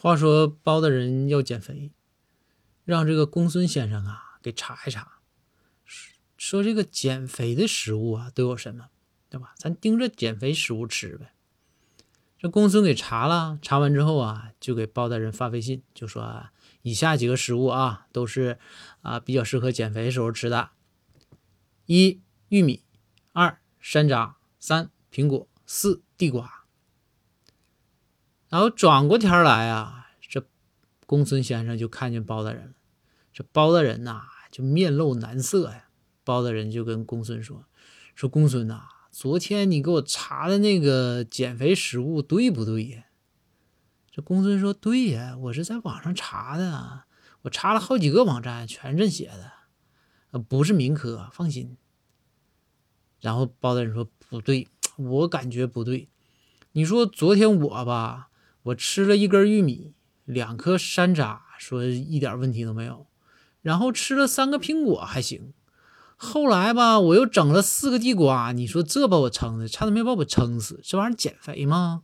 话说包大人要减肥，让这个公孙先生啊给查一查，说这个减肥的食物啊都有什么，对吧？咱盯着减肥食物吃呗。这公孙给查了，查完之后啊，就给包大人发微信，就说啊，以下几个食物啊都是啊比较适合减肥时候吃的：一玉米，二山楂，三苹果，四地瓜。然后转过天来啊，这公孙先生就看见包大人了。这包大人呐，就面露难色呀。包大人就跟公孙说：“说公孙呐。”昨天你给我查的那个减肥食物对不对呀？这公孙说对呀，我是在网上查的，我查了好几个网站，全是这写的，不是民科，放心。然后包大人说不对，我感觉不对。你说昨天我吧，我吃了一根玉米，两颗山楂，说一点问题都没有，然后吃了三个苹果，还行。后来吧，我又整了四个地瓜，你说这把我撑的，差点没把我撑死。这玩意儿减肥吗？